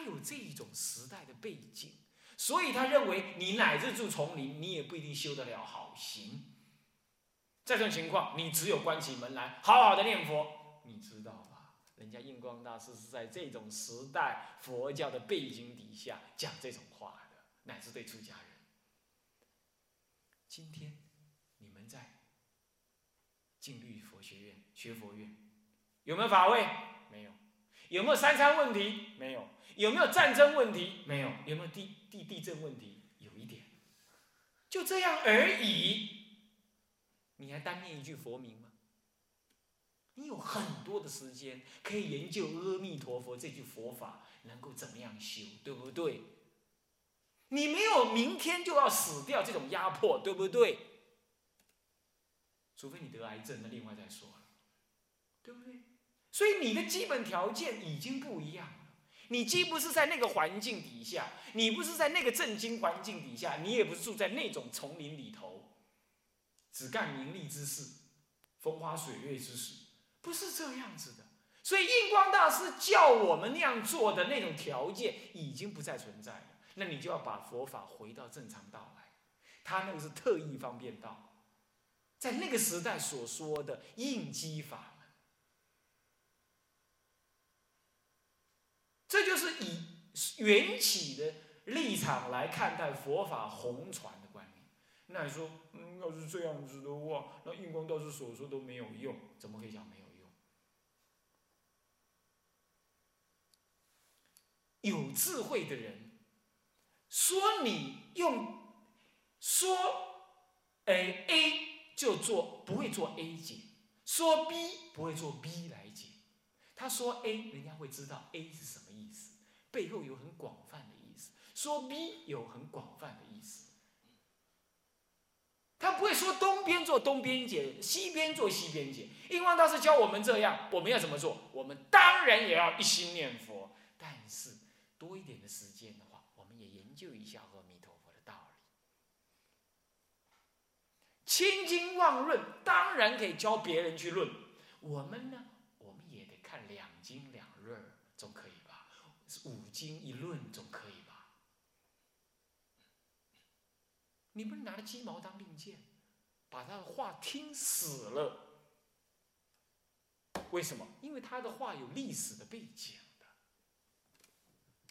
他有这一种时代的背景，所以他认为你乃至住丛林，你也不一定修得了好行。这种情况，你只有关起门来，好好的念佛，你知道吧？人家印光大师是在这种时代佛教的背景底下讲这种话的，乃至对出家人。今天你们在净律佛学院学佛院，有没有法位？没有。有没有三餐问题？没有。有没有战争问题？没有。有没有地地地震问题？有一点。就这样而已。你还单念一句佛名吗？你有很多的时间可以研究阿弥陀佛这句佛法能够怎么样修，对不对？你没有明天就要死掉这种压迫，对不对？除非你得癌症，那另外再说了，对不对？所以你的基本条件已经不一样了。你既不是在那个环境底下，你不是在那个震惊环境底下，你也不是住在那种丛林里头，只干名利之事、风花雪月之事，不是这样子的。所以印光大师叫我们那样做的那种条件已经不再存在了。那你就要把佛法回到正常道来，他那个是特意方便道，在那个时代所说的应机法门，这就是以缘起的立场来看待佛法红传的观念。那你说，嗯，要是这样子的话，那印光大师所说都没有用，怎么可以讲没有用？有智慧的人。说你用说，哎 A 就做不会做 A 解，说 B 不会做 B 来。他说 A，人家会知道 A 是什么意思，背后有很广泛的意思。说 B 有很广泛的意思。他不会说东边做东边解，西边做西边解。印光大师教我们这样，我们要怎么做？我们当然也要一心念佛，但是多一点的时间的话，我们也研究一下阿弥陀佛的道理，千经万论当然可以教别人去论，我们呢，我们也得看两经两论，总可以吧？五经一论总可以吧？你不是拿着鸡毛当令箭，把他的话听死了？为什么？因为他的话有历史的背景的，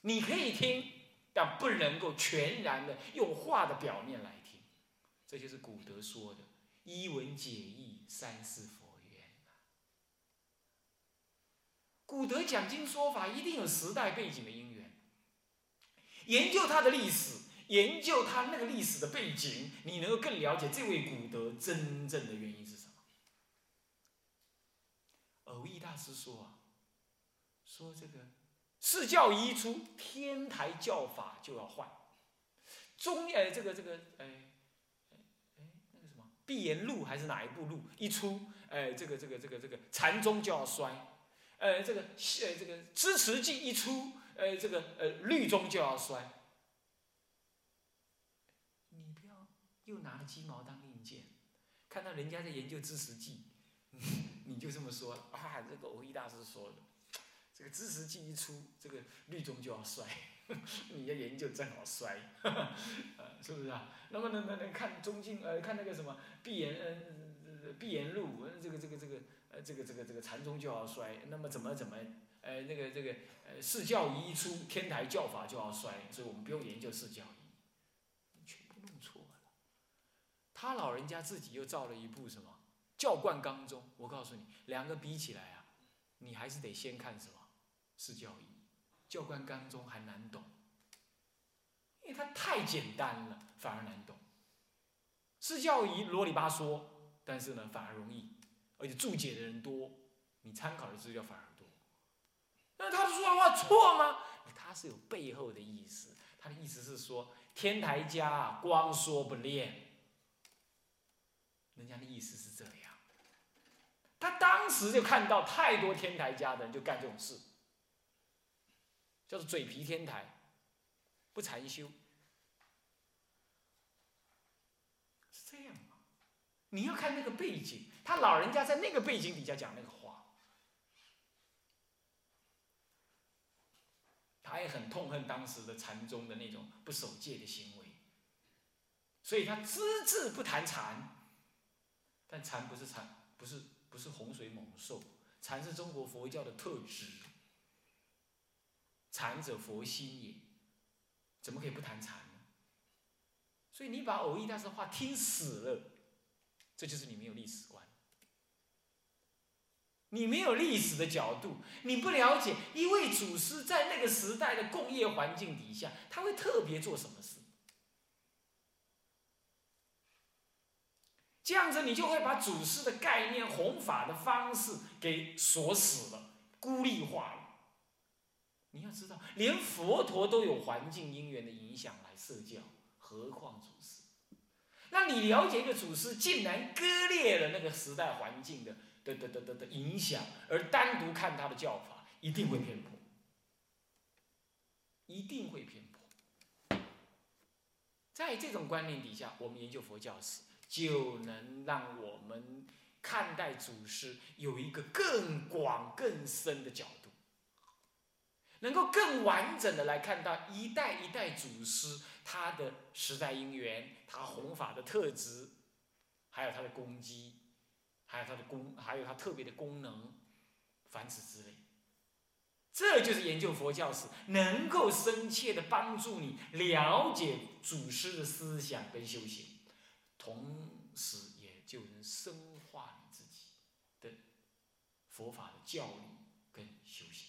你可以听。但不能够全然的用话的表面来听，这就是古德说的“一文解义，三世佛缘”古德讲经说法一定有时代背景的因缘，研究他的历史，研究他那个历史的背景，你能够更了解这位古德真正的原因是什么。偶益大师说啊，说这个。四教一出，天台教法就要换。中呃，这个这个，哎哎，那个什么，碧岩路还是哪一部路一出，哎，这个这个这个这个禅宗就要衰。呃，这个呃这个支持记一出，呃，这个呃绿中就要衰。你不要又拿鸡毛当令箭，看到人家在研究支持记，你就这么说啊？这个欧一大师说的。这个知识记一出，这个绿中就要衰，你要研究正好衰，呃，是不是啊？那么呢，那那看中经，呃，看那个什么碧岩，呃，碧岩录，这个这个这个，呃，这个这个这个禅宗就要衰，那么怎么怎么，呃，那个这个，呃，释教仪一出，天台教法就要衰，所以我们不用研究释教仪，全部弄错了。他老人家自己又造了一部什么教灌纲宗，我告诉你，两个比起来啊，你还是得先看什么？释教义，教官纲中还难懂，因为它太简单了，反而难懂。是教仪啰里吧嗦，但是呢，反而容易，而且注解的人多，你参考的资料反而多。那他说的话错吗？他是有背后的意思，他的意思是说，天台家光说不练，人家的意思是这样。他当时就看到太多天台家的人就干这种事。叫做嘴皮天台，不禅修，是这样吗？你要看那个背景，他老人家在那个背景底下讲那个话，他也很痛恨当时的禅宗的那种不守戒的行为，所以他只字不谈禅。但禅不是禅，不是不是洪水猛兽，禅是中国佛教的特质。禅者佛心也，怎么可以不谈禅呢？所以你把偶益大师话听死了，这就是你没有历史观。你没有历史的角度，你不了解一位祖师在那个时代的工业环境底下，他会特别做什么事？这样子你就会把祖师的概念、弘法的方式给锁死了、孤立化了。你要知道，连佛陀都有环境因缘的影响来设教，何况祖师？那你了解一个祖师，竟然割裂了那个时代环境的。的的的的影响，而单独看他的教法，一定会偏颇，一定会偏颇。在这种观念底下，我们研究佛教史，就能让我们看待祖师有一个更广更深的角度，能够更完整的来看到一代一代祖师他的时代因缘，他弘法的特质，还有他的功绩。还有它的功，还有它特别的功能，凡此之类，这就是研究佛教史，能够深切的帮助你了解祖师的思想跟修行，同时也就能深化你自己的佛法的教育跟修行。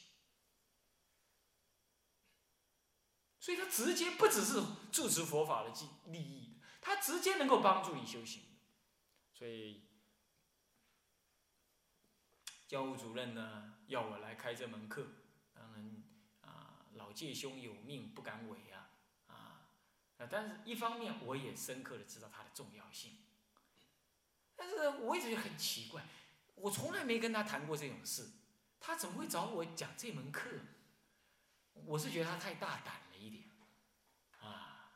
所以，它直接不只是助持佛法的利利益，它直接能够帮助你修行，所以。教务主任呢要我来开这门课，当然啊老戒兄有命不敢违啊啊，但是一方面我也深刻的知道它的重要性，但是我一直很奇怪，我从来没跟他谈过这种事，他怎么会找我讲这门课？我是觉得他太大胆了一点，啊，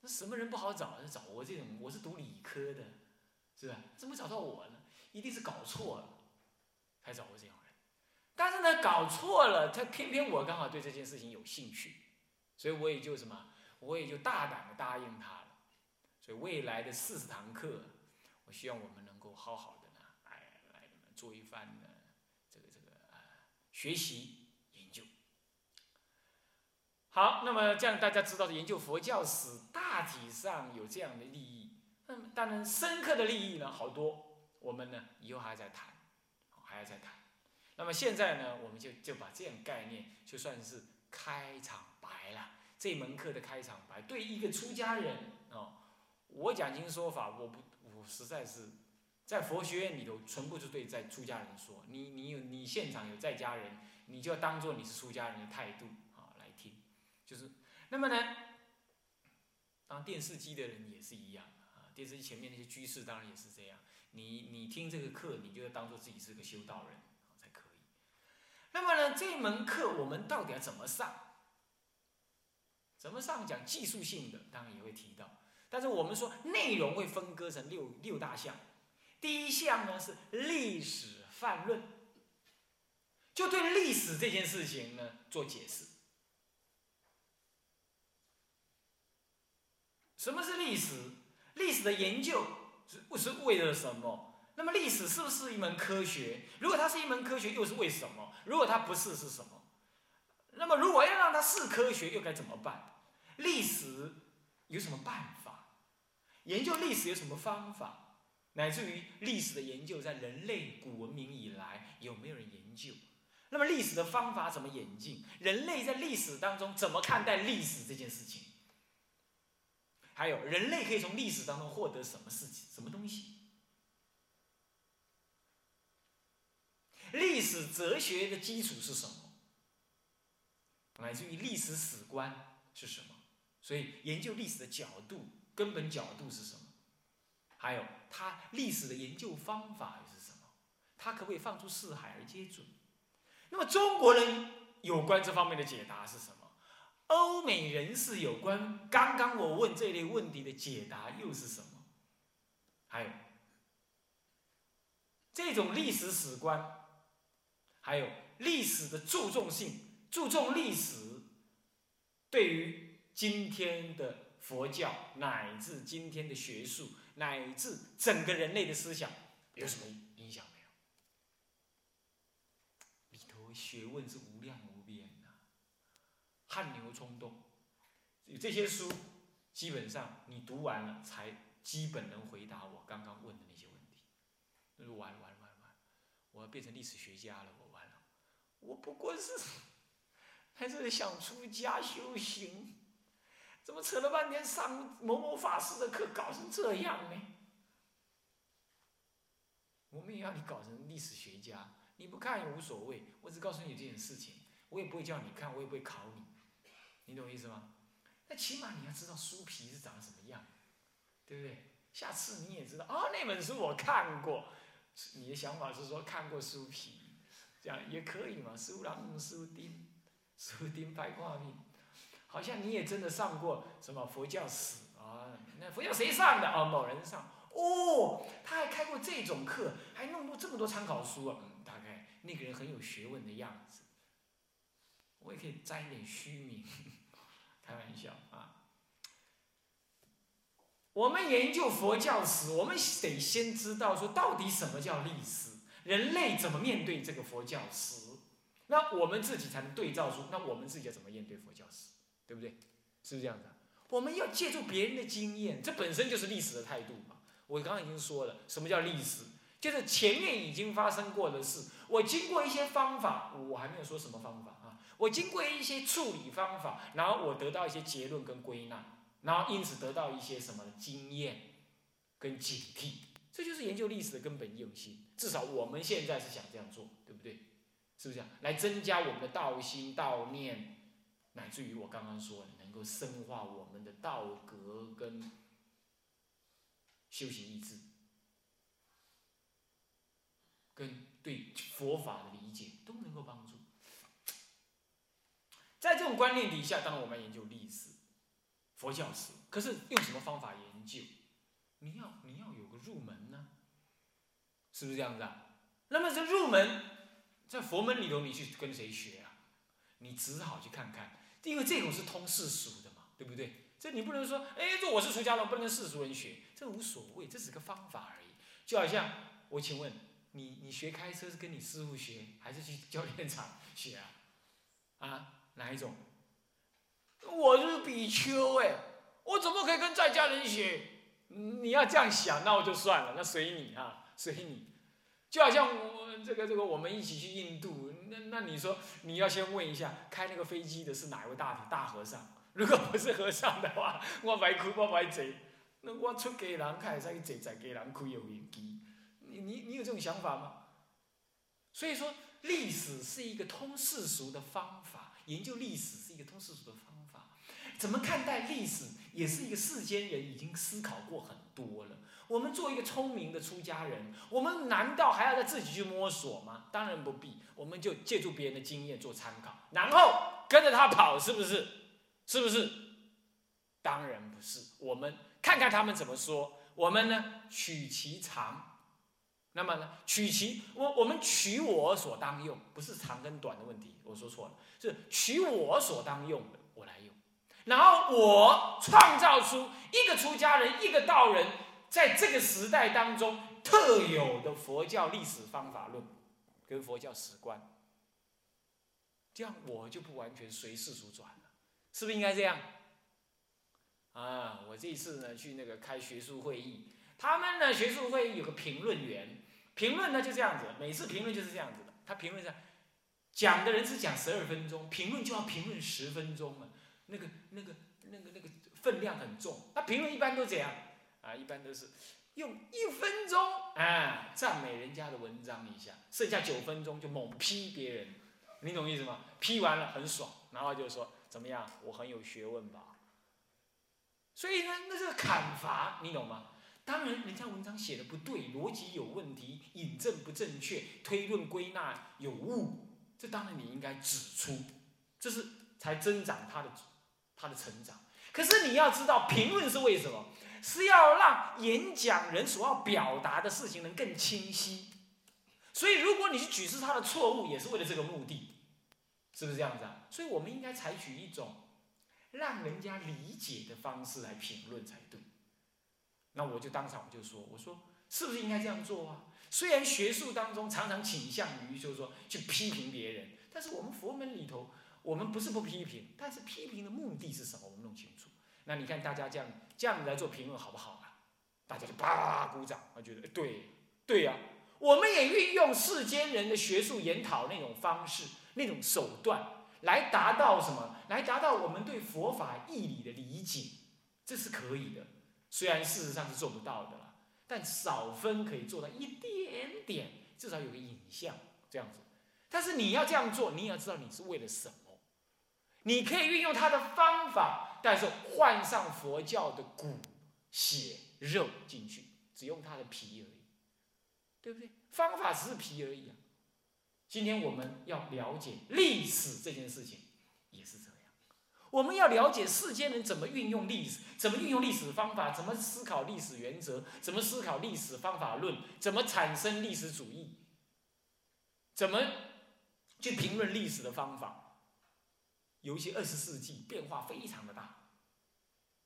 那什么人不好找？就找我这种我是读理科的，是吧？怎么找到我呢？一定是搞错了。才找我这种人，但是呢，搞错了，他偏偏我刚好对这件事情有兴趣，所以我也就什么，我也就大胆的答应他了。所以未来的四十堂课，我希望我们能够好好的呢，来来做一番呢这个这个啊学习。好，那么这样大家知道的研究佛教史，大体上有这样的利益。那么当然深刻的利益呢，好多，我们呢以后还在谈。还要再谈，那么现在呢，我们就就把这样概念就算是开场白了。这门课的开场白，对一个出家人哦，我讲经说法，我不，我实在是在佛学院里头，全部是对在出家人说。你你有你现场有在家人，你就要当做你是出家人的态度。就是，那么呢，当电视机的人也是一样啊，电视机前面那些居士当然也是这样。你你听这个课，你就要当做自己是个修道人才可以。那么呢，这门课我们到底要怎么上？怎么上讲技术性的，当然也会提到。但是我们说内容会分割成六六大项。第一项呢是历史泛论，就对历史这件事情呢做解释。什么是历史？历史的研究。是是为了什么？那么历史是不是一门科学？如果它是一门科学，又是为什么？如果它不是，是什么？那么如果要让它是科学，又该怎么办？历史有什么办法？研究历史有什么方法？乃至于历史的研究，在人类古文明以来有没有人研究？那么历史的方法怎么演进？人类在历史当中怎么看待历史这件事情？还有，人类可以从历史当中获得什么事情、什么东西？历史哲学的基础是什么？乃至于历史史观是什么？所以，研究历史的角度、根本角度是什么？还有，它历史的研究方法又是什么？它可不可以放出四海而皆准？那么，中国人有关这方面的解答是什么？欧美人士有关刚刚我问这类问题的解答又是什么？还有这种历史史观，还有历史的注重性，注重历史对于今天的佛教，乃至今天的学术，乃至整个人类的思想，有什么影响没有？里头学问是，汗牛充栋。这些书，基本上你读完了，才基本能回答我刚刚问的那些问题。那就完完完完，我要变成历史学家了，我完了，我不过是还是想出家修行，怎么扯了半天上某某法师的课，搞成这样呢？我们也要你搞成历史学家，你不看也无所谓，我只告诉你这件事情，我也不会叫你看，我也不会考你，你懂我意思吗？那起码你要知道书皮是长什么样，对不对？下次你也知道啊，那本书我看过。你的想法是说看过书皮，这样也可以嘛？书郎书丁，书丁拍画面，好像你也真的上过什么佛教史啊？那佛教谁上的？哦，某人上。哦，他还开过这种课，还弄过这么多参考书啊？大概那个人很有学问的样子。我也可以沾一点虚名。开玩笑啊！我们研究佛教史，我们得先知道说到底什么叫历史，人类怎么面对这个佛教史，那我们自己才能对照出，那我们自己要怎么面对佛教史，对不对？是不是这样的？我们要借助别人的经验，这本身就是历史的态度嘛。我刚刚已经说了，什么叫历史？就是前面已经发生过的事，我经过一些方法，我还没有说什么方法。我经过一些处理方法，然后我得到一些结论跟归纳，然后因此得到一些什么经验跟警惕，这就是研究历史的根本用心。至少我们现在是想这样做，对不对？是不是？来增加我们的道心、道念，乃至于我刚刚说的，能够深化我们的道格跟修行意志，跟对佛法的理解，都能够帮助。在这种观念底下，当然我们研究历史、佛教史，可是用什么方法研究？你要你要有个入门呢，是不是这样子啊？那么这入门，在佛门里头，你去跟谁学啊？你只好去看看，因为这种是通世俗的嘛，对不对？这你不能说，哎，这我是出家人，不能跟世俗人学，这无所谓，这是个方法而已。就好像我请问你，你学开车是跟你师傅学，还是去教练场学啊？啊？哪一种？我是比丘哎，我怎么可以跟在家人学？你要这样想，那我就算了，那随你啊，随你。就好像我这个这个，我们一起去印度，那那你说你要先问一下，开那个飞机的是哪一位大大和尚？如果不是和尚的话，我白哭我白坐。那我出家人开才去坐在家人开有飞机。你你你有这种想法吗？所以说，历史是一个通世俗的方法。研究历史是一个通世俗的方法，怎么看待历史，也是一个世间人已经思考过很多了。我们做一个聪明的出家人，我们难道还要再自己去摸索吗？当然不必，我们就借助别人的经验做参考，然后跟着他跑，是不是？是不是？当然不是。我们看看他们怎么说，我们呢取其长，那么呢取其我我们取我所当用，不是长跟短的问题，我说错了。是取我所当用的，我来用，然后我创造出一个出家人，一个道人，在这个时代当中特有的佛教历史方法论，跟佛教史观，这样我就不完全随世俗转了，是不是应该这样？啊，我这一次呢去那个开学术会议，他们呢学术会议有个评论员，评论呢就这样子，每次评论就是这样子的，他评论是。讲的人是讲十二分钟，评论就要评论十分钟了，那个、那个、那个、那个分量很重。那评论一般都怎样？啊，一般都是用一分钟啊赞美人家的文章一下，剩下九分钟就猛批别人，你懂意思吗？批完了很爽，然后就说怎么样，我很有学问吧？所以呢，那是砍伐，你懂吗？当然，人家文章写的不对，逻辑有问题，引证不正确，推论归纳有误。这当然你应该指出，这是才增长他的他的成长。可是你要知道，评论是为什么？是要让演讲人所要表达的事情能更清晰。所以，如果你去举示他的错误，也是为了这个目的，是不是这样子啊？所以我们应该采取一种让人家理解的方式来评论才对。那我就当场我就说，我说是不是应该这样做啊？虽然学术当中常常倾向于就是说去批评别人，但是我们佛门里头，我们不是不批评，但是批评的目的是什么？我们弄清楚。那你看大家这样这样来做评论好不好啊？大家就啪鼓掌，我觉得对对呀。我们也运用世间人的学术研讨那种方式、那种手段，来达到什么？来达到我们对佛法义理的理解，这是可以的。虽然事实上是做不到的。但少分可以做到一点点，至少有个影像这样子。但是你要这样做，你也要知道你是为了什么。你可以运用他的方法，但是换上佛教的骨血肉进去，只用他的皮而已，对不对？方法只是皮而已啊。今天我们要了解历史这件事情，也是这样。我们要了解世间人怎么运用历史，怎么运用历史方法，怎么思考历史原则，怎么思考历史方法论，怎么产生历史主义，怎么去评论历史的方法。尤其二十世纪变化非常的大，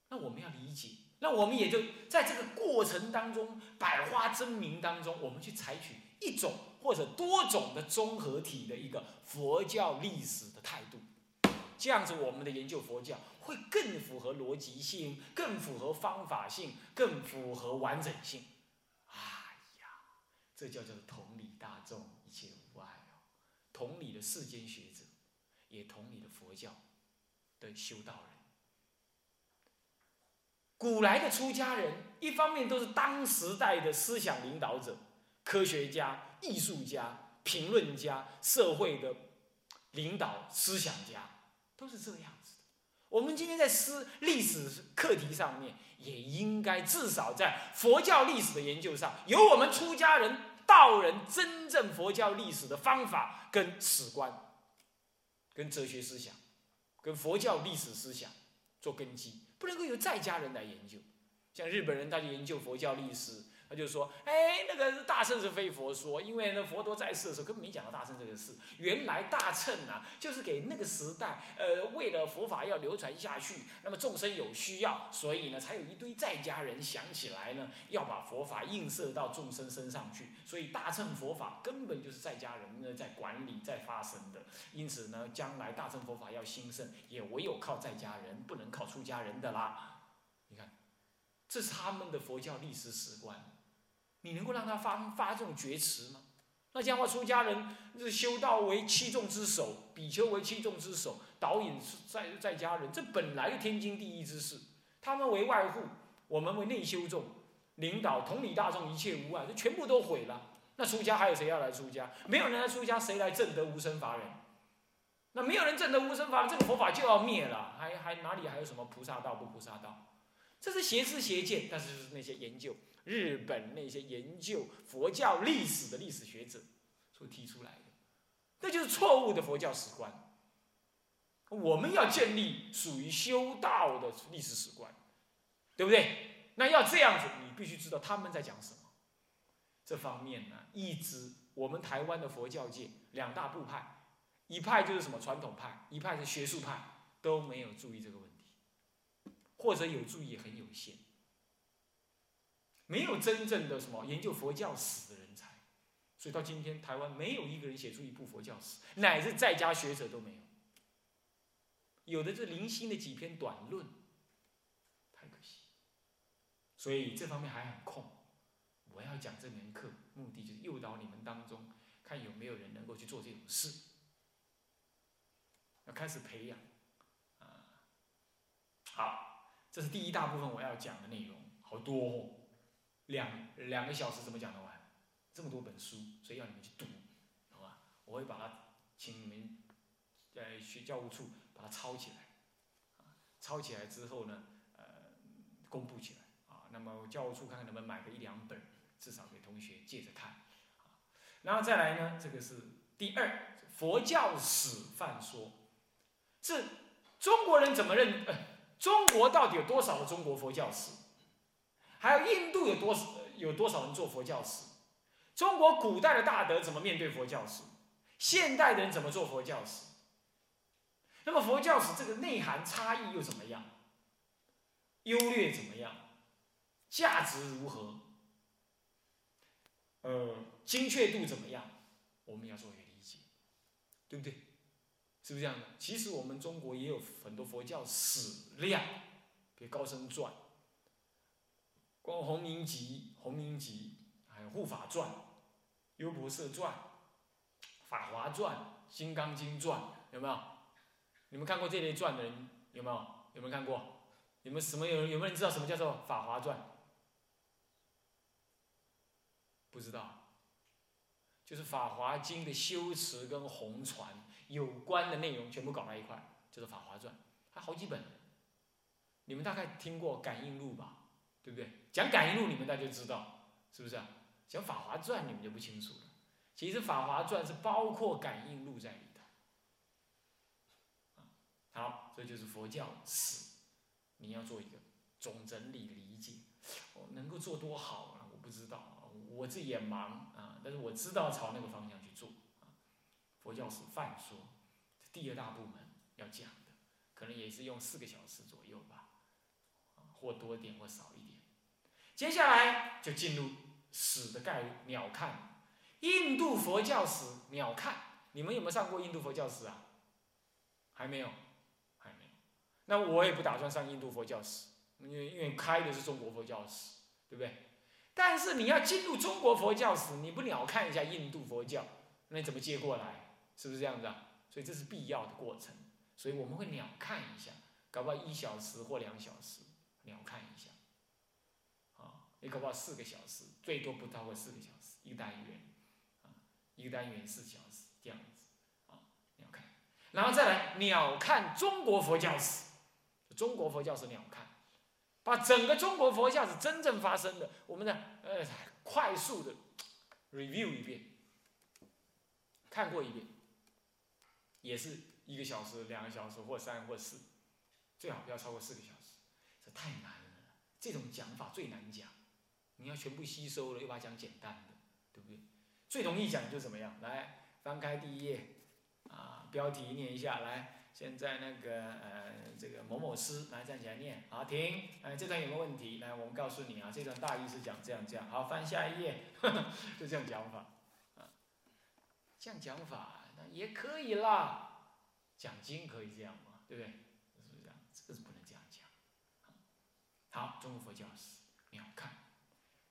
那我们要理解，那我们也就在这个过程当中，百花争鸣当中，我们去采取一种或者多种的综合体的一个佛教历史的态度。这样子，我们的研究佛教会更符合逻辑性，更符合方法性，更符合完整性。哎呀，这叫做同理大众，一切无碍哦。同理的世间学者，也同理的佛教的修道人。古来的出家人，一方面都是当时代的思想领导者、科学家、艺术家、评论家、社会的领导思想家。都是这样子的。我们今天在思历史课题上面，也应该至少在佛教历史的研究上，有我们出家人道人真正佛教历史的方法跟史观、跟哲学思想、跟佛教历史思想做根基，不能够由在家人来研究。像日本人，他就研究佛教历史。他就说：“哎，那个大乘是非佛说，因为那佛陀在世的时候根本没讲到大乘这个事。原来大乘啊，就是给那个时代，呃，为了佛法要流传下去，那么众生有需要，所以呢，才有一堆在家人想起来呢，要把佛法映射到众生身上去。所以大乘佛法根本就是在家人呢在管理、在发生的。因此呢，将来大乘佛法要兴盛，也唯有靠在家人，不能靠出家人的啦。你看，这是他们的佛教历史史观。”你能够让他发发这种觉迟吗？那这样的话，出家人是修道为七众之首，比丘为七众之首，导引在在家人，这本来就天经地义之事。他们为外护，我们为内修众，领导同理大众，一切无碍，这全部都毁了。那出家还有谁要来出家？没有人来出家，谁来证得无生法忍？那没有人证得无生法忍，这个佛法就要灭了。还还哪里还有什么菩萨道不菩萨道？这是邪知邪见，但是就是那些研究。日本那些研究佛教历史的历史学者所提出来的，那就是错误的佛教史观。我们要建立属于修道的历史史观，对不对？那要这样子，你必须知道他们在讲什么。这方面呢，一直我们台湾的佛教界两大部派，一派就是什么传统派，一派是学术派，都没有注意这个问题，或者有注意很有限。没有真正的什么研究佛教史的人才，所以到今天台湾没有一个人写出一部佛教史，乃至在家学者都没有。有的是零星的几篇短论，太可惜。所以这方面还很空。我要讲这门课，目的就是诱导你们当中，看有没有人能够去做这种事，要开始培养。啊，好，这是第一大部分我要讲的内容，好多哦。两两个小时怎么讲得完？这么多本书，所以要你们去读，好吧？我会把它请你们在学教务处把它抄起来，抄起来之后呢，呃，公布起来，啊，那么教务处看看能不能买个一两本，至少给同学借着看，啊，然后再来呢，这个是第二佛教史范说，是中国人怎么认？呃，中国到底有多少的中国佛教史？还有印度有多少有多少人做佛教史？中国古代的大德怎么面对佛教史？现代人怎么做佛教史？那么佛教史这个内涵差异又怎么样？优劣怎么样？价值如何？呃，精确度怎么样？我们要做一个理解，对不对？是不是这样的？其实我们中国也有很多佛教史料，比如《高僧传》、《光弘明集》、《弘明集》，还有《护法传》、《优婆塞传》、《法华传》、《金刚经传》，有没有？你们看过这类传的人有没有？有没有看过？你们什么有有没有人知道什么叫做《法华传》？不知道，就是《法华经》的修持跟红传有关的内容全部搞在一块，就是《法华传》，还好几本。你们大概听过《感应录》吧？对不对？讲《感应录》，你们大家知道，是不是啊？讲《法华传》，你们就不清楚了。其实《法华传》是包括《感应录》在里头。好，这就是佛教史，你要做一个总整理理解。哦，能够做多好啊，我不知道。我自己也忙啊，但是我知道朝那个方向去做啊。佛教史泛说，第二大部门要讲的，可能也是用四个小时左右吧，或多点或少一点。接下来就进入史的概率，鸟瞰印度佛教史，鸟瞰。你们有没有上过印度佛教史啊？还没有，还没有。那我也不打算上印度佛教史，因为因为开的是中国佛教史，对不对？但是你要进入中国佛教史，你不鸟看一下印度佛教，那你怎么接过来？是不是这样子啊？所以这是必要的过程。所以我们会鸟看一下，搞不好一小时或两小时鸟看一下，啊，你搞不好四个小时，最多不超过四个小时一个单元，啊，一个单元四小时这样子，啊，鸟看，然后再来鸟看中国佛教史，中国佛教史鸟看。把整个中国佛教史真正发生的，我们的呃快速的 review 一遍，看过一遍，也是一个小时、两个小时或三或四，最好不要超过四个小时，这太难了。这种讲法最难讲，你要全部吸收了，又把它讲简单的，对不对？最容易讲就怎么样？来翻开第一页，啊，标题念一下来。现在那个呃，这个某某师来站起来念，好停，哎，这段有没有问题？来，我们告诉你啊，这段大意是讲这样这样，好，翻下一页，就这样讲法，啊，这样讲法那也可以啦，讲经可以这样嘛，对不对？是不是这样？这个是不能这样讲。好，中国佛教史你要看，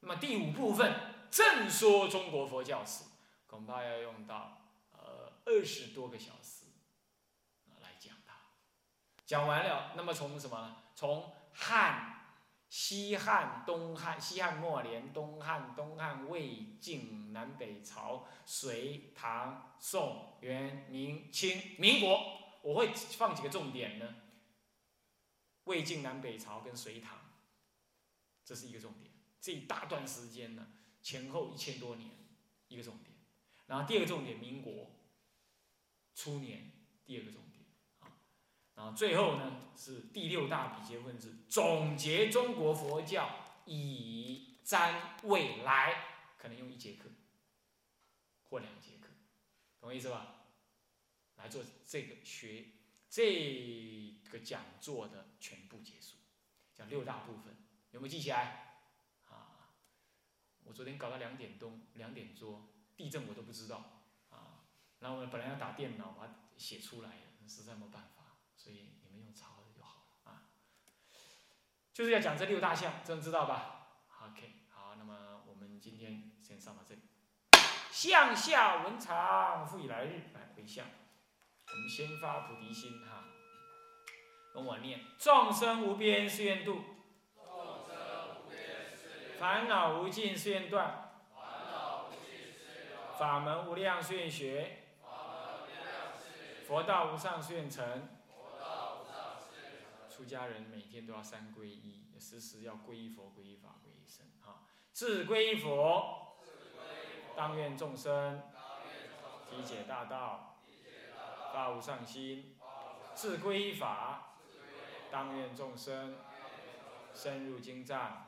那么第五部分正说中国佛教史，恐怕要用到呃二十多个小时来讲它。讲完了，那么从什么？从汉、西汉、东汉、西汉末年、东汉、东汉、魏晋南北朝、隋唐宋元明清民国，我会放几个重点呢？魏晋南北朝跟隋唐，这是一个重点。这一大段时间呢，前后一千多年，一个重点。然后第二个重点，民国初年，第二个重点啊。然后最后呢是第六大比劫分支，总结中国佛教以瞻未来，可能用一节课或两节课，懂我意思吧？来做这个学这个讲座的全部结束，讲六大部分，有没有记起来？啊，我昨天搞到两点钟，两点多，地震我都不知道啊，然后我本来要打电脑把它写出来，实在没办法。所以你们用抄的就好了啊，就是要讲这六大项，这样知道吧？OK，好，那么我们今天先上到这里。向下文长，复以来日来回向。我们先发菩提心哈，跟我念：众生无边誓愿度，烦恼无尽誓愿断，法门无量誓愿学，佛道无上誓愿成。出家人每天都要三皈依，时时要皈依佛、皈依法、皈依僧。哈，自皈依佛，当愿众生体解大道，发无上心；自皈依法，当愿众生深入经藏，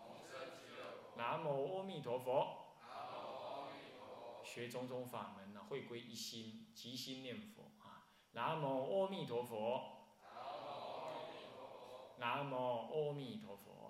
南无阿弥陀佛。学种种法门呢，会归一心，即心念佛啊。南无阿弥陀佛。南无阿弥陀佛。